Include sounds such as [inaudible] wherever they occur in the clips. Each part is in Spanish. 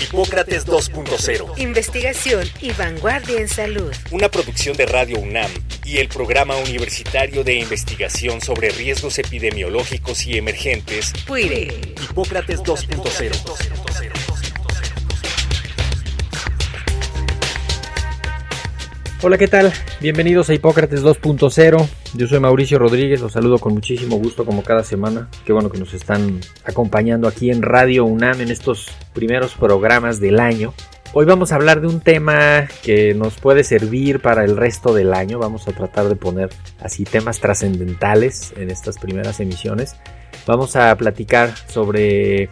Hipócrates 2.0. Investigación y vanguardia en salud. Una producción de Radio UNAM y el Programa Universitario de Investigación sobre Riesgos Epidemiológicos y Emergentes. PUIRE. Hipócrates 2.0. Hola, ¿qué tal? Bienvenidos a Hipócrates 2.0. Yo soy Mauricio Rodríguez, los saludo con muchísimo gusto como cada semana. Qué bueno que nos están acompañando aquí en Radio UNAM en estos primeros programas del año. Hoy vamos a hablar de un tema que nos puede servir para el resto del año. Vamos a tratar de poner así temas trascendentales en estas primeras emisiones. Vamos a platicar sobre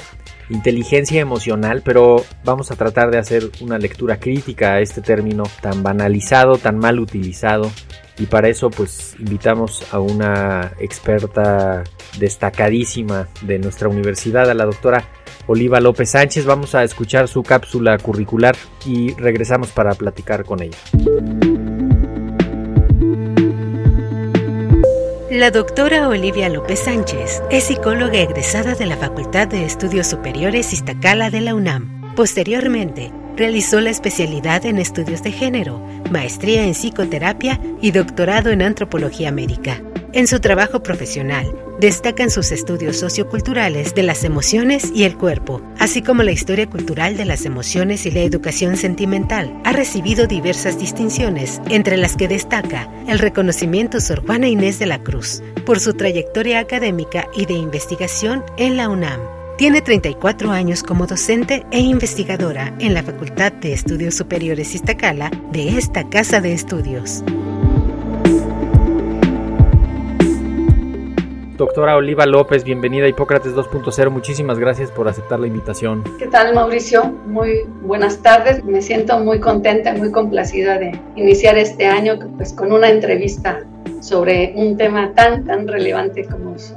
inteligencia emocional, pero vamos a tratar de hacer una lectura crítica a este término tan banalizado, tan mal utilizado. Y para eso pues invitamos a una experta destacadísima de nuestra universidad, a la doctora Oliva López Sánchez. Vamos a escuchar su cápsula curricular y regresamos para platicar con ella. La doctora Olivia López Sánchez es psicóloga egresada de la Facultad de Estudios Superiores Iztacala de la UNAM. Posteriormente, realizó la especialidad en estudios de género, maestría en psicoterapia y doctorado en antropología médica. En su trabajo profesional, destacan sus estudios socioculturales de las emociones y el cuerpo, así como la historia cultural de las emociones y la educación sentimental. Ha recibido diversas distinciones, entre las que destaca el reconocimiento Sor Juana Inés de la Cruz por su trayectoria académica y de investigación en la UNAM. Tiene 34 años como docente e investigadora en la Facultad de Estudios Superiores Iztacala de esta casa de estudios. Doctora Oliva López, bienvenida a Hipócrates 2.0. Muchísimas gracias por aceptar la invitación. ¿Qué tal, Mauricio? Muy buenas tardes. Me siento muy contenta, muy complacida de iniciar este año pues, con una entrevista sobre un tema tan, tan relevante como son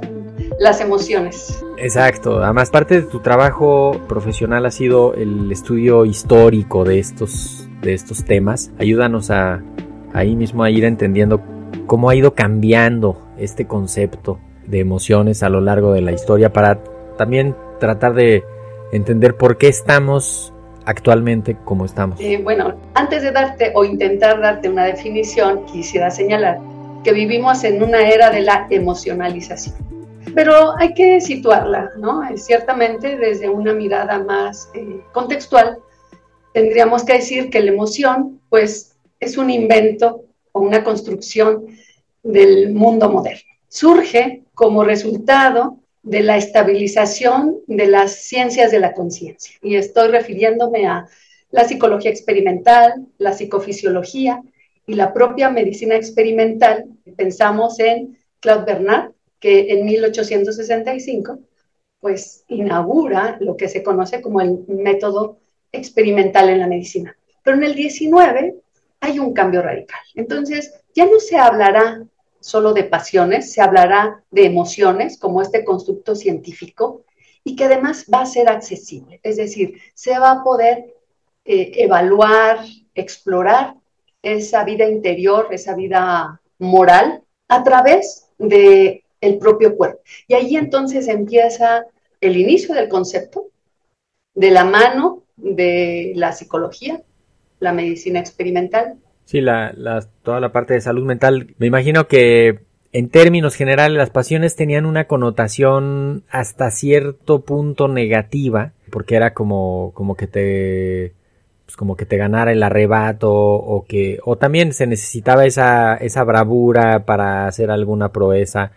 las emociones. Exacto. Además, parte de tu trabajo profesional ha sido el estudio histórico de estos, de estos temas. Ayúdanos a ahí mismo a ir entendiendo cómo ha ido cambiando este concepto de emociones a lo largo de la historia para también tratar de entender por qué estamos actualmente como estamos. Eh, bueno, antes de darte o intentar darte una definición, quisiera señalar que vivimos en una era de la emocionalización. Pero hay que situarla, ¿no? Eh, ciertamente desde una mirada más eh, contextual, tendríamos que decir que la emoción, pues, es un invento o una construcción del mundo moderno. Surge como resultado de la estabilización de las ciencias de la conciencia. Y estoy refiriéndome a la psicología experimental, la psicofisiología y la propia medicina experimental. Pensamos en Claude Bernard, que en 1865 pues inaugura lo que se conoce como el método experimental en la medicina. Pero en el 19 hay un cambio radical. Entonces, ya no se hablará solo de pasiones, se hablará de emociones como este constructo científico y que además va a ser accesible, es decir, se va a poder eh, evaluar, explorar esa vida interior, esa vida moral a través de el propio cuerpo. Y ahí entonces empieza el inicio del concepto de la mano de la psicología, la medicina experimental Sí, la, toda la parte de salud mental. Me imagino que en términos generales las pasiones tenían una connotación hasta cierto punto negativa, porque era como, como que te pues como que te ganara el arrebato o que o también se necesitaba esa esa bravura para hacer alguna proeza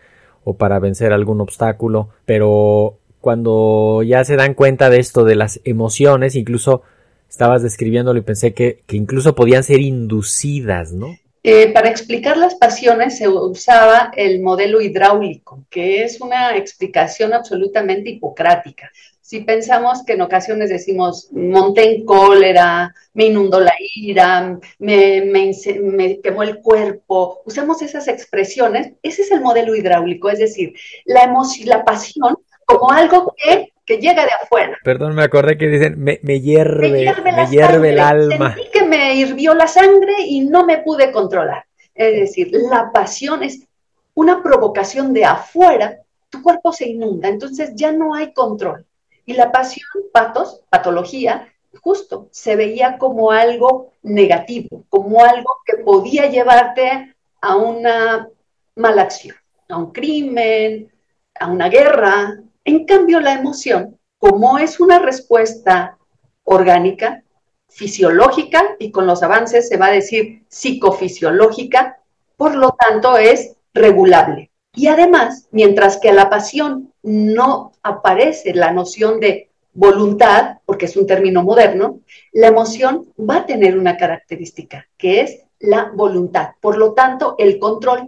o para vencer algún obstáculo, pero cuando ya se dan cuenta de esto de las emociones, incluso estabas describiéndolo y pensé que, incluso podían ser inducidas, ¿no? Eh, para explicar las pasiones se usaba el modelo hidráulico, que es una explicación absolutamente hipocrática. si pensamos que en ocasiones decimos, monté en cólera, me inundó la ira, me, me, quemó el cuerpo, usamos esas expresiones, ese es el modelo hidráulico, es decir, la emoción, la pasión como algo que, que, llega de afuera. Perdón, me acordé que dicen, me, hierve, me hierve, el alma. Sentí que me hirvió la sangre y no me pude controlar. Es decir, la pasión es una provocación de afuera, tu cuerpo se inunda, entonces ya no hay control. Y la pasión, patos, patología, justo se veía como algo negativo, como algo que podía llevarte a una mala acción, a un crimen, a una guerra. En cambio, la emoción, como es una respuesta orgánica, fisiológica, y con los avances se va a decir psicofisiológica, por lo tanto es regulable. Y además, mientras que a la pasión no aparece la noción de voluntad, porque es un término moderno, la emoción va a tener una característica, que es la voluntad. Por lo tanto, el control.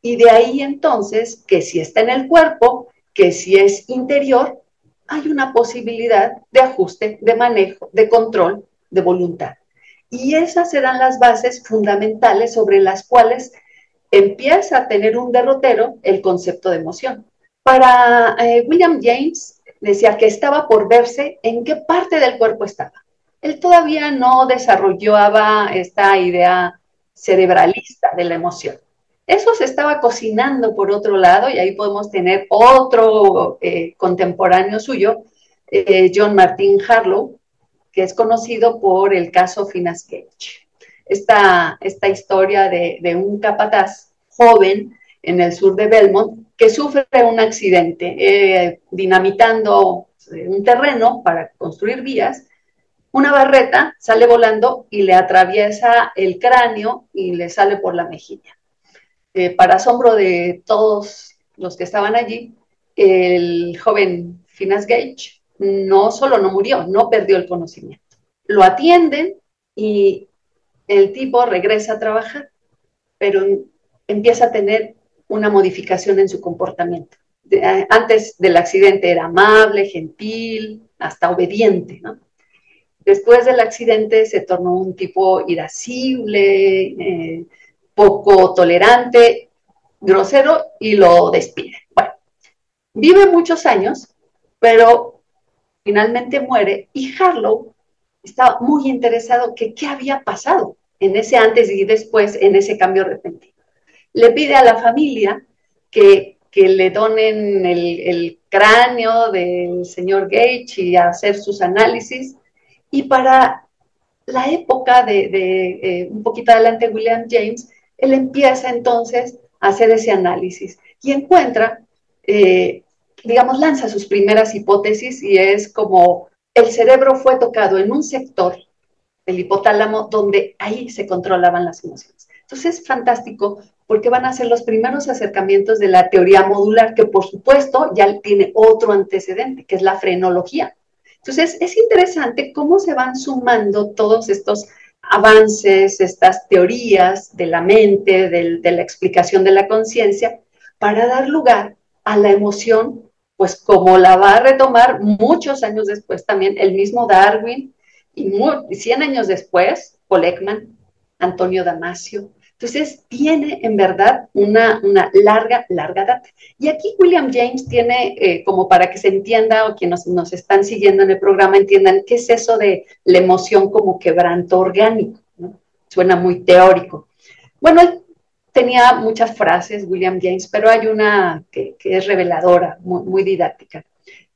Y de ahí entonces que si está en el cuerpo, que si es interior, hay una posibilidad de ajuste, de manejo, de control, de voluntad. Y esas serán las bases fundamentales sobre las cuales empieza a tener un derrotero el concepto de emoción. Para eh, William James decía que estaba por verse en qué parte del cuerpo estaba. Él todavía no desarrollaba esta idea cerebralista de la emoción. Eso se estaba cocinando por otro lado y ahí podemos tener otro eh, contemporáneo suyo, eh, John Martin Harlow, que es conocido por el caso Finas Cage esta, esta historia de, un capataz joven en el sur de Belmont que sufre un accidente eh, dinamitando un terreno para construir vías. Una barreta sale volando y le atraviesa el cráneo y le sale por la mejilla. Eh, para asombro de todos los que estaban allí, el joven Finas Gage no solo no murió, no perdió el conocimiento. Lo atienden y el tipo regresa a trabajar, pero empieza a tener una modificación en su comportamiento. Eh, antes del accidente era amable, gentil, hasta obediente, Después del accidente se tornó un tipo irascible, eh, poco tolerante, grosero y lo despide. Bueno, vive muchos años, pero finalmente muere y Harlow estaba muy interesado que qué había pasado en ese antes y después, en ese cambio repentino. Le pide a la familia que, le donen el, cráneo del señor Gage y hacer sus análisis. Y para la época de, eh, un poquito adelante William James, él empieza entonces a hacer ese análisis y encuentra, eh, digamos, lanza sus primeras hipótesis y es como el cerebro fue tocado en un sector del hipotálamo donde ahí se controlaban las emociones. Entonces es fantástico porque van a ser los primeros acercamientos de la teoría modular, que por supuesto ya tiene otro antecedente, que es la frenología. Entonces es interesante cómo se van sumando todos estos avances, estas teorías de la mente, de la explicación de la conciencia, para dar lugar a la emoción pues como la va a retomar muchos años después también el mismo Darwin y 100 años después, Paul Ekman, Antonio Damasio. Entonces, tiene en verdad una, una larga, larga data. Y aquí William James tiene, eh, como para que se entienda o quienes nos, nos están siguiendo en el programa entiendan qué es eso de la emoción como quebranto orgánico. Suena muy teórico. Bueno, tenía muchas frases, William James, pero hay una que, es reveladora, muy, didáctica.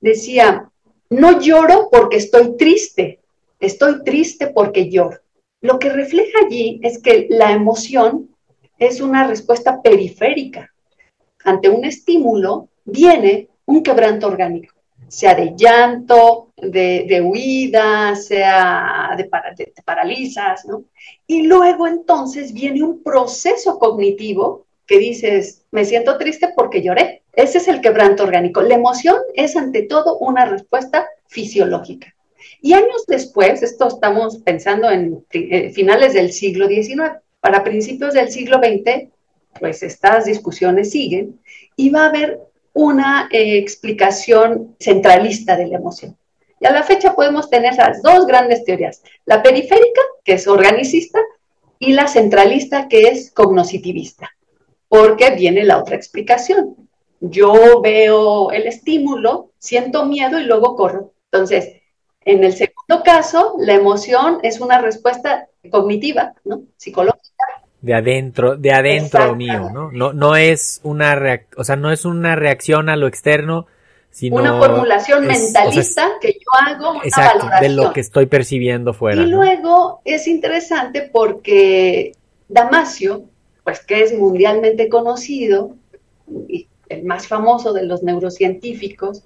Decía, no lloro porque estoy triste, estoy triste porque lloro. Lo que refleja allí es que la emoción es una respuesta periférica. Ante un estímulo viene un quebranto orgánico, sea de llanto, de, huida, sea de, de paralizas, ¿no? Y luego entonces viene un proceso cognitivo que dices, me siento triste porque lloré. Ese es el quebranto orgánico. La emoción es ante todo una respuesta fisiológica. Y años después, esto estamos pensando en eh, finales del siglo XIX, para principios del siglo XX, pues estas discusiones siguen y va a haber una eh, explicación centralista de la emoción. Y a la fecha podemos tener esas dos grandes teorías, la periférica, que es organicista, y la centralista, que es cognoscitivista, porque viene la otra explicación. Yo veo el estímulo, siento miedo y luego corro. Entonces, en el segundo caso, la emoción es una respuesta cognitiva, ¿no? Psicológica. De adentro, de adentro mío, ¿no? No, no es una o sea, no es una reacción a lo externo, sino una formulación mentalista que yo hago una exacto, de lo que estoy percibiendo fuera. Y luego es interesante porque Damasio, pues que es mundialmente conocido y el más famoso de los neurocientíficos,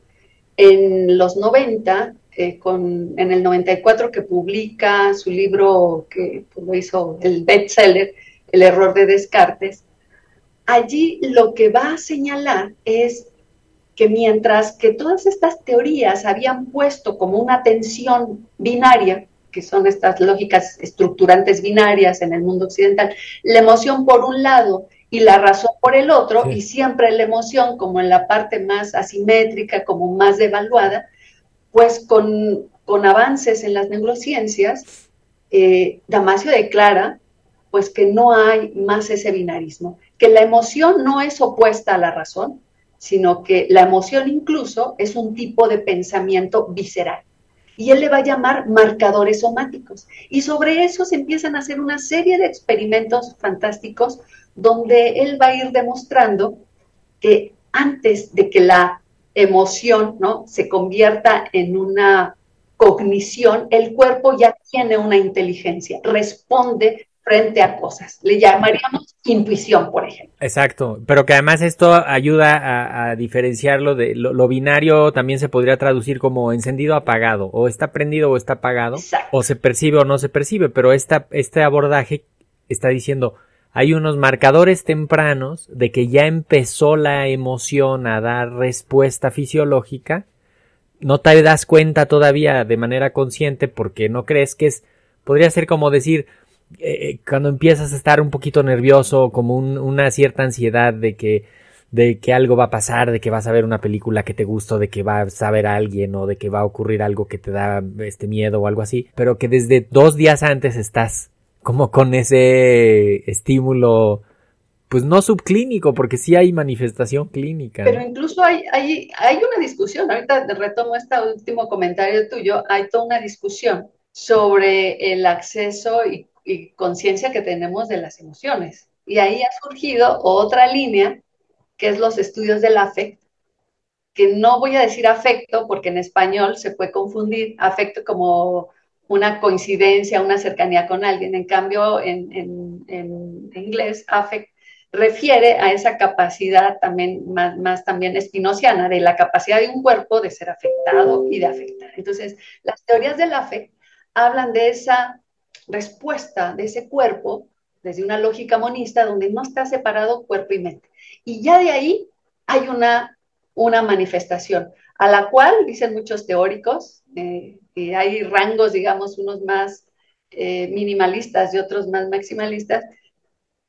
en los 90 eh, con, en el 94 que publica su libro que pues, lo hizo el bestseller, El error de Descartes, allí lo que va a señalar es que mientras que todas estas teorías habían puesto como una tensión binaria, que son estas lógicas estructurantes binarias en el mundo occidental, la emoción por un lado y la razón por el otro, y siempre la emoción como en la parte más asimétrica, como más devaluada, pues con, avances en las neurociencias, eh, Damasio declara pues que no hay más ese binarismo, que la emoción no es opuesta a la razón, sino que la emoción incluso es un tipo de pensamiento visceral. Y él le va a llamar marcadores somáticos. Y sobre eso se empiezan a hacer una serie de experimentos fantásticos donde él va a ir demostrando que antes de que la emoción, ¿no? Se convierta en una cognición, el cuerpo ya tiene una inteligencia, responde frente a cosas. Le llamaríamos intuición, por ejemplo. Exacto, pero que además esto ayuda a, diferenciarlo de lo, binario, también se podría traducir como encendido apagado, o está prendido o está apagado, o se percibe o no se percibe, pero esta, este abordaje está diciendo, hay unos marcadores tempranos de que ya empezó la emoción a dar respuesta fisiológica, no te das cuenta todavía de manera consciente porque no crees que es, podría ser como decir, eh, eh, cuando empiezas a estar un poquito nervioso, como una cierta ansiedad de que, de que algo va a pasar, de que vas a ver una película que te gusta, de que vas a ver a alguien o de que va a ocurrir algo que te da este miedo o algo así, pero que desde dos días antes estás como con ese estímulo, pues no subclínico, porque sí hay manifestación clínica. Pero incluso hay, hay, hay una discusión, ahorita retomo este último comentario tuyo, hay toda una discusión sobre el acceso y, y conciencia que tenemos de las emociones. Y ahí ha surgido otra línea, que es los estudios del afecto, que no voy a decir afecto, porque en español se puede confundir afecto como una coincidencia, una cercanía con alguien. En cambio, en, inglés, affect refiere a esa capacidad también, más, también espinociana, de la capacidad de un cuerpo de ser afectado y de afectar. Entonces, las teorías del affect hablan de esa respuesta de ese cuerpo desde una lógica monista donde no está separado cuerpo y mente. Y ya de ahí hay una, una manifestación a la cual, dicen muchos teóricos, eh, que hay rangos, digamos, unos más eh, minimalistas y otros más maximalistas,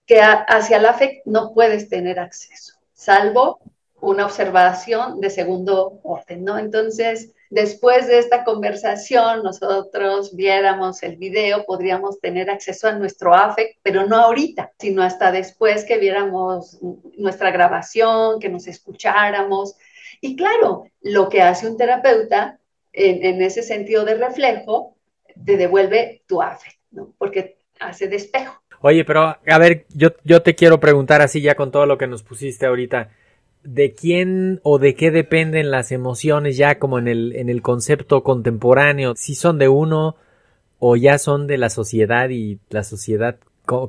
que hacia la fe no puedes tener acceso, salvo una observación de segundo orden, ¿no? Entonces, después de esta conversación, nosotros viéramos el video, podríamos tener acceso a nuestro AFEC, pero no ahorita, sino hasta después que viéramos nuestra grabación, que nos escucháramos. Y claro, lo que hace un terapeuta en, ese sentido de reflejo, te devuelve tu afecto, ¿no? Porque hace despejo. Oye, pero a ver, yo, yo te quiero preguntar así ya con todo lo que nos pusiste ahorita. ¿De quién o de qué dependen las emociones ya como en el, en el concepto contemporáneo? ¿Si son de uno o ya son de la sociedad y la sociedad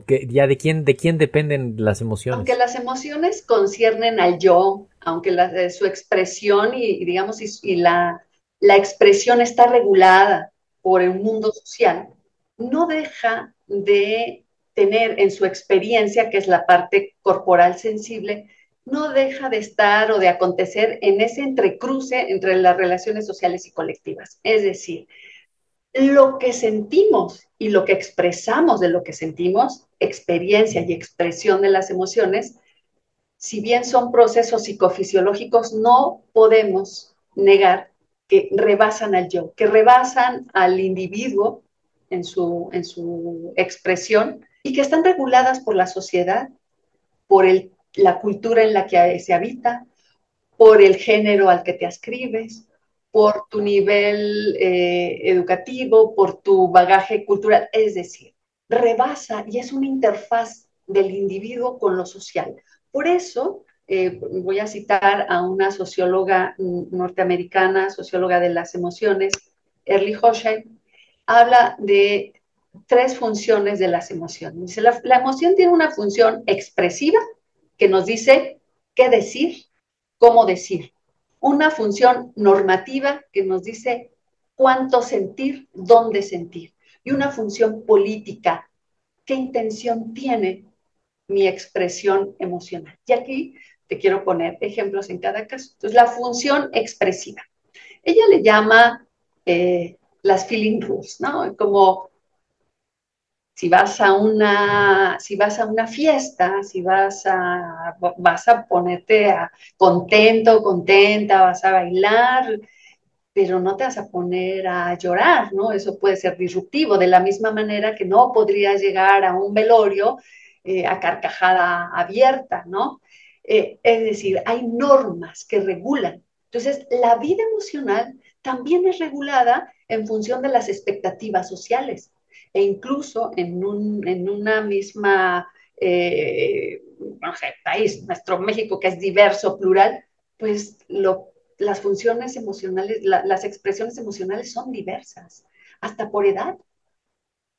que, ya de quién de quién dependen las emociones aunque las emociones conciernen al yo aunque la, su expresión y, digamos y, la la expresión está regulada por el mundo social, no deja de tener en su experiencia, que es la parte corporal sensible, no deja de estar o de acontecer en ese entrecruce entre las relaciones sociales y colectivas. Es decir, lo que sentimos y lo que expresamos de lo que sentimos, experiencia y expresión de las emociones, si bien son procesos psicofisiológicos, no podemos negar que rebasan al yo, que rebasan al individuo en su, en su expresión y que están reguladas por la sociedad, por la cultura en la que se habita, por el género al que te ascribes, por tu nivel eh, educativo, por tu bagaje cultural. Es decir, rebasa y es una interfaz del individuo con lo social. Por eso, eh, voy a citar a una socióloga norteamericana, socióloga de las emociones, Early Hochheim, habla de tres funciones de las emociones. Dice, la emoción tiene una función expresiva que nos dice qué decir, cómo decir. Una función normativa que nos dice cuánto sentir, dónde sentir. Y una función política, qué intención tiene mi expresión emocional. Y aquí te quiero poner ejemplos en cada caso. Entonces, la función expresiva. Ella le llama eh, las feeling rules, ¿no? Como si vas a una, si vas a una fiesta, si vas a, vas a ponerte a, contento, contenta, vas a bailar, pero no te vas a poner a llorar, ¿no? Eso puede ser disruptivo, de la misma manera que no podrías llegar a un velorio eh, a carcajada abierta, ¿no? Eh, es decir, hay normas que regulan. Entonces, la vida emocional también es regulada en función de las expectativas sociales e incluso en, una misma, eh, país, nuestro México que es diverso, plural, pues las funciones emocionales, las expresiones emocionales son diversas, hasta por edad.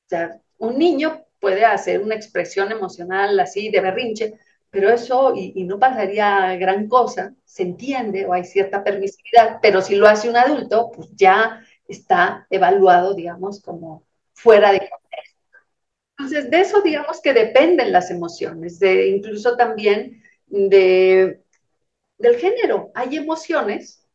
Sea, un niño puede hacer una expresión emocional así de berrinche, pero eso, y, no pasaría gran cosa, se entiende o hay cierta permisividad, pero si lo hace un adulto, pues ya está evaluado, digamos, como fuera de contexto. Entonces, de eso digamos que dependen las emociones, de incluso también de, del género. Hay emociones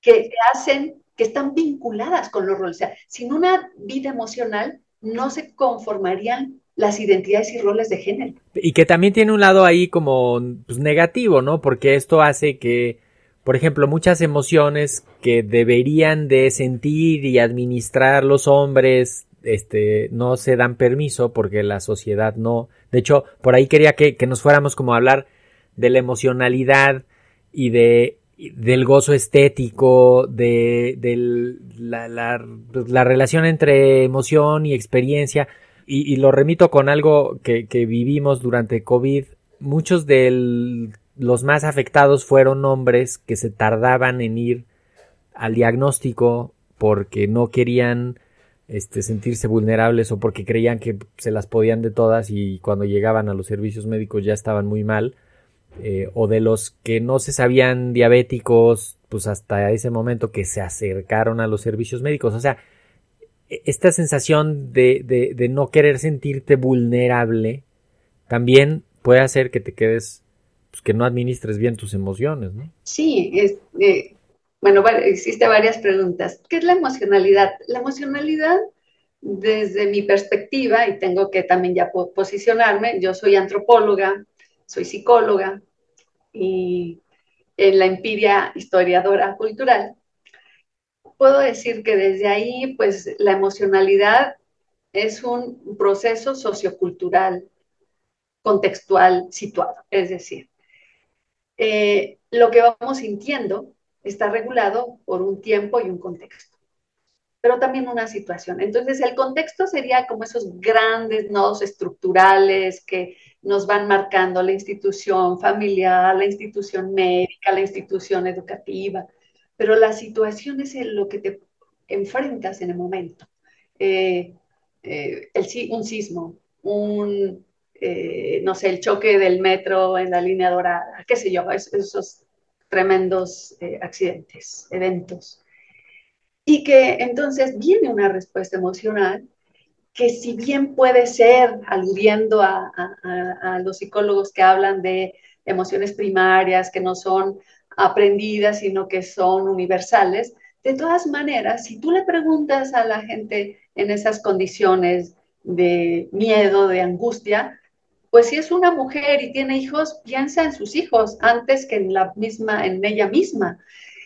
que hacen, que están vinculadas con los roles. O sea, sin una vida emocional no se conformarían las identidades y roles de género. Y que también tiene un lado ahí como pues, negativo, ¿no? Porque esto hace que, por ejemplo, muchas emociones que deberían de sentir y administrar los hombres, este, no se dan permiso porque la sociedad no. De hecho, por ahí quería que, que nos fuéramos como a hablar de la emocionalidad y de del gozo estético, de, la, la, la, relación entre emoción y experiencia, y, lo remito con algo que, vivimos durante COVID, muchos de los más afectados fueron hombres que se tardaban en ir al diagnóstico porque no querían este, sentirse vulnerables o porque creían que se las podían de todas y cuando llegaban a los servicios médicos ya estaban muy mal. Eh, o de los que no se sabían diabéticos, pues hasta ese momento que se acercaron a los servicios médicos. O sea, esta sensación de, de, no querer sentirte vulnerable también puede hacer que te quedes, pues que no administres bien tus emociones, ¿no? Sí, es, eh, bueno, existe varias preguntas. ¿Qué es la emocionalidad? La emocionalidad, desde mi perspectiva, y tengo que también ya posicionarme, yo soy antropóloga, soy psicóloga y en la empiria historiadora cultural, puedo decir que desde ahí, pues la emocionalidad es un proceso sociocultural, contextual, situado. Es decir, eh, lo que vamos sintiendo está regulado por un tiempo y un contexto, pero también una situación. Entonces, el contexto sería como esos grandes nodos estructurales que nos van marcando la institución familiar, la institución médica, la institución educativa, pero la situación es lo que te enfrentas en el momento. Eh, eh, un sismo, un, eh, no sé, el choque del metro en la línea dorada, qué sé yo, esos tremendos accidentes, eventos. Y que entonces viene una respuesta emocional que si bien puede ser, aludiendo a, los psicólogos que hablan de emociones primarias, que no son aprendidas, sino que son universales. De todas maneras, si tú le preguntas a la gente en esas condiciones de miedo, de angustia, pues si es una mujer y tiene hijos, piensa en sus hijos antes que en la misma, en ella misma.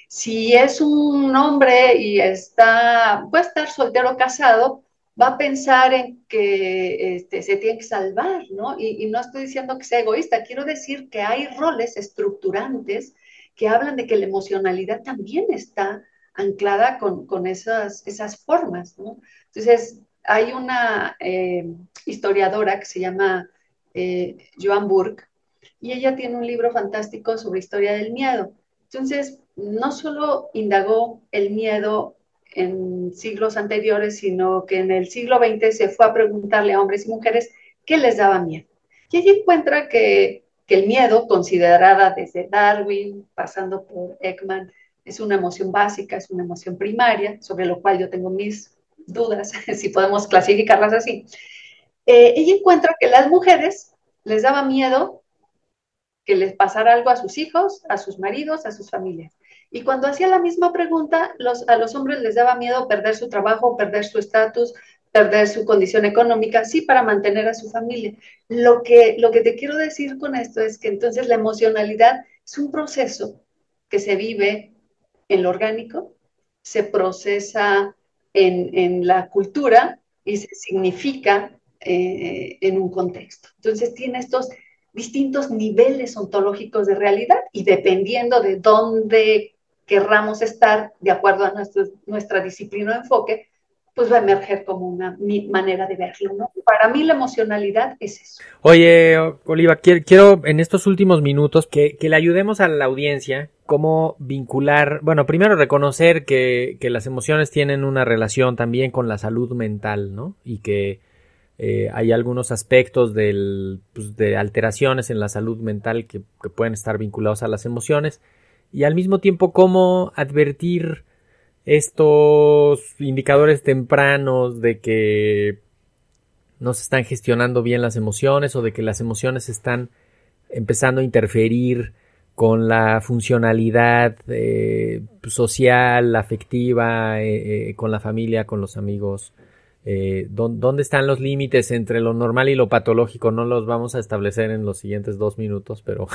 Si es un hombre y está, puede estar soltero o casado, va a pensar en que este, se tiene que salvar, ¿no? Y, no estoy diciendo que sea egoísta, quiero decir que hay roles estructurantes que hablan de que la emocionalidad también está anclada con, con esas, esas formas, ¿no? Entonces, hay una eh, historiadora que se llama eh, Joan Burke y ella tiene un libro fantástico sobre historia del miedo. Entonces, no solo indagó el miedo en siglos anteriores, sino que en el siglo XX se fue a preguntarle a hombres y mujeres qué les daba miedo. Y ella encuentra que, que el miedo, considerada desde Darwin, pasando por Ekman, es una emoción básica, es una emoción primaria, sobre lo cual yo tengo mis dudas, [laughs] si podemos clasificarlas así. Eh, ella encuentra que las mujeres les daba miedo que les pasara algo a sus hijos, a sus maridos, a sus familias. Y cuando hacía la misma pregunta, a los hombres les daba miedo perder su trabajo, perder su estatus, perder su condición económica, sí, para mantener a su familia. Lo que, lo que te quiero decir con esto es que entonces la emocionalidad es un proceso que se vive en lo orgánico, se procesa en, la cultura y se significa eh, en un contexto. Entonces tiene estos distintos niveles ontológicos de realidad y dependiendo de dónde querramos estar, de acuerdo a nuestra disciplina o enfoque, pues va a emerger como una manera de verlo, ¿no? Para mí la emocionalidad es eso. Oye, Oliva, quiero, en estos últimos minutos que, le ayudemos a la audiencia cómo vincular, bueno, primero reconocer que, las emociones tienen una relación también con la salud mental, ¿no? Y que eh, hay algunos aspectos del, pues, de alteraciones en la salud mental que, que pueden estar vinculados a las emociones y al mismo tiempo cómo advertir estos indicadores tempranos de que no se están gestionando bien las emociones o de que las emociones están empezando a interferir con la funcionalidad eh, social, afectiva, eh, eh, con la familia, con los amigos. ¿Dónde están los límites entre lo normal y lo patológico? No los vamos a establecer en los siguientes dos minutos, pero,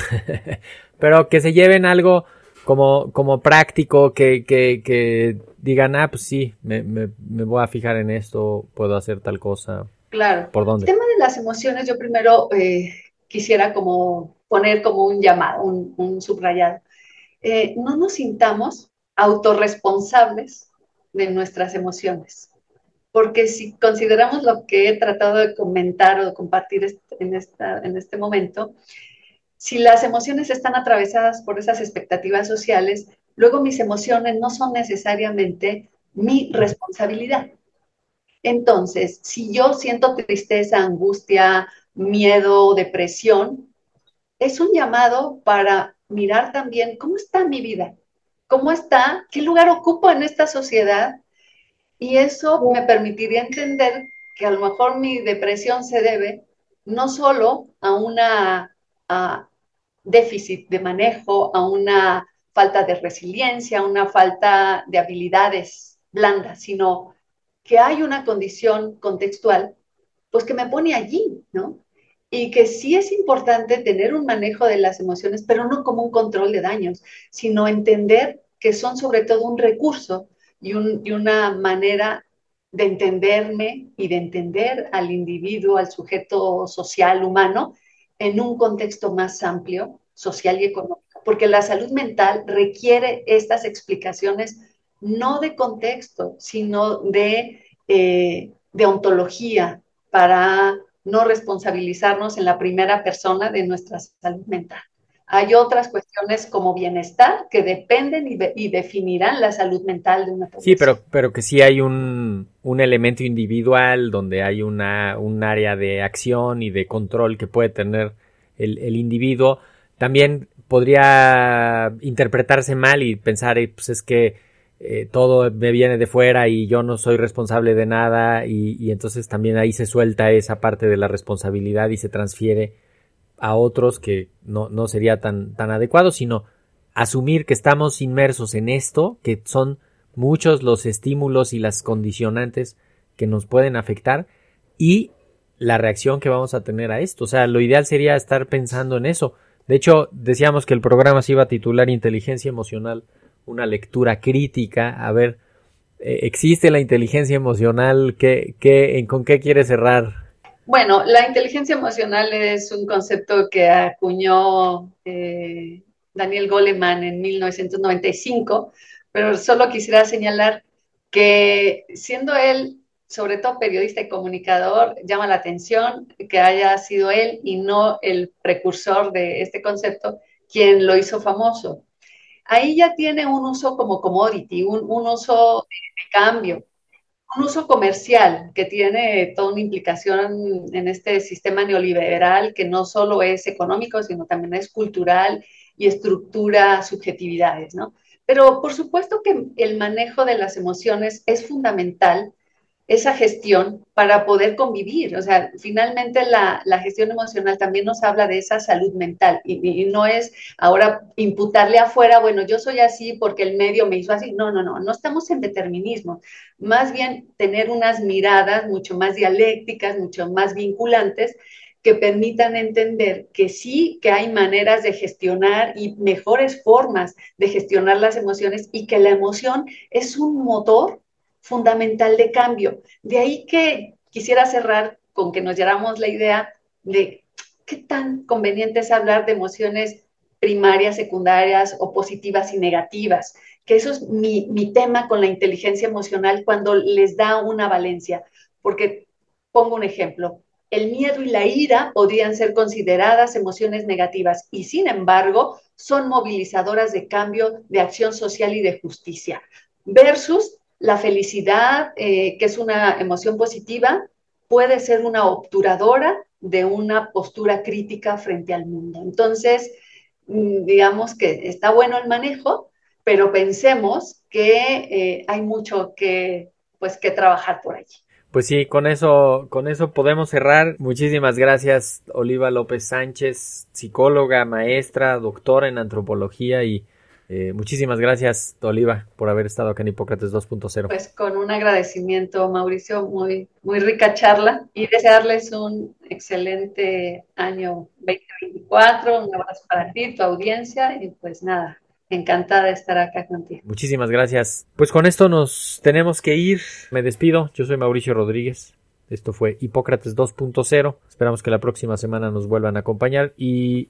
[laughs] pero que se lleven algo como, como práctico, que, que, que digan, ah, pues sí, me, me, me, voy a fijar en esto, puedo hacer tal cosa. Claro. ¿Por dónde? El tema de las emociones, yo primero eh, quisiera como poner como un llamado, un, un subrayado. Eh, no nos sintamos autorresponsables de nuestras emociones. Porque si consideramos lo que he tratado de comentar o de compartir en, esta, en este momento, si las emociones están atravesadas por esas expectativas sociales, luego mis emociones no son necesariamente mi responsabilidad. Entonces, si yo siento tristeza, angustia, miedo, depresión, es un llamado para mirar también cómo está mi vida, cómo está, qué lugar ocupo en esta sociedad. Y eso me permitiría entender que a lo mejor mi depresión se debe no solo a una a déficit de manejo, a una falta de resiliencia, a una falta de habilidades blandas, sino que hay una condición contextual, pues que me pone allí, ¿no? Y que sí es importante tener un manejo de las emociones, pero no como un control de daños, sino entender que son sobre todo un recurso y, y una manera de entenderme y de entender al individuo, al sujeto social humano, en un contexto más amplio, social y económico, porque la salud mental requiere estas explicaciones no de contexto, sino de, eh, de ontología para no responsabilizarnos en la primera persona de nuestra salud mental. Hay otras cuestiones como bienestar que dependen y, definirán la salud mental de una persona. Sí, pero, pero que sí hay un, un elemento individual donde hay una, un área de acción y de control que puede tener el, individuo, también podría interpretarse mal y pensar, pues es que eh, todo me viene de fuera y yo no soy responsable de nada y, entonces también ahí se suelta esa parte de la responsabilidad y se transfiere a otros que no, no sería tan, tan adecuado, sino asumir que estamos inmersos en esto, que son muchos los estímulos y las condicionantes que nos pueden afectar y la reacción que vamos a tener a esto. O sea, lo ideal sería estar pensando en eso. De hecho, decíamos que el programa se iba a titular Inteligencia Emocional, una lectura crítica. A ver, eh, ¿existe la inteligencia emocional? ¿Qué, qué, ¿Con qué quiere cerrar? Bueno, la inteligencia emocional es un concepto que acuñó eh, Daniel Goleman en 1995, pero solo quisiera señalar que siendo él sobre todo periodista y comunicador, llama la atención que haya sido él y no el precursor de este concepto quien lo hizo famoso. Ahí ya tiene un uso como commodity, un, uso de cambio, un uso comercial que tiene toda una implicación en este sistema neoliberal que no solo es económico, sino también es cultural y estructura subjetividades, ¿no? Pero por supuesto que el manejo de las emociones es fundamental esa gestión para poder convivir. O sea, finalmente la, gestión emocional también nos habla de esa salud mental y, no es ahora imputarle afuera, bueno, yo soy así porque el medio me hizo así. No, no, no, no estamos en determinismo. Más bien tener unas miradas mucho más dialécticas, mucho más vinculantes que permitan entender que sí, que hay maneras de gestionar y mejores formas de gestionar las emociones y que la emoción es un motor fundamental de cambio. De ahí que quisiera cerrar con que nos diéramos la idea de qué tan conveniente es hablar de emociones primarias, secundarias o positivas y negativas, que eso es mi, mi tema con la inteligencia emocional cuando les da una valencia, porque pongo un ejemplo, el miedo y la ira podrían ser consideradas emociones negativas y sin embargo son movilizadoras de cambio, de acción social y de justicia, versus la felicidad, eh, que es una emoción positiva, puede ser una obturadora de una postura crítica frente al mundo. Entonces, mm, digamos que está bueno el manejo, pero pensemos que eh, hay mucho que, pues, que trabajar por allí. Pues sí, con eso, con eso podemos cerrar. Muchísimas gracias, Oliva López Sánchez, psicóloga, maestra, doctora en antropología y eh, muchísimas gracias, Oliva, por haber estado acá en Hipócrates 2.0. Pues con un agradecimiento, Mauricio, muy, muy rica charla y desearles un excelente año 2024. Un abrazo para ti, tu audiencia y pues nada, encantada de estar acá contigo. Muchísimas gracias. Pues con esto nos tenemos que ir. Me despido. Yo soy Mauricio Rodríguez. Esto fue Hipócrates 2.0. Esperamos que la próxima semana nos vuelvan a acompañar y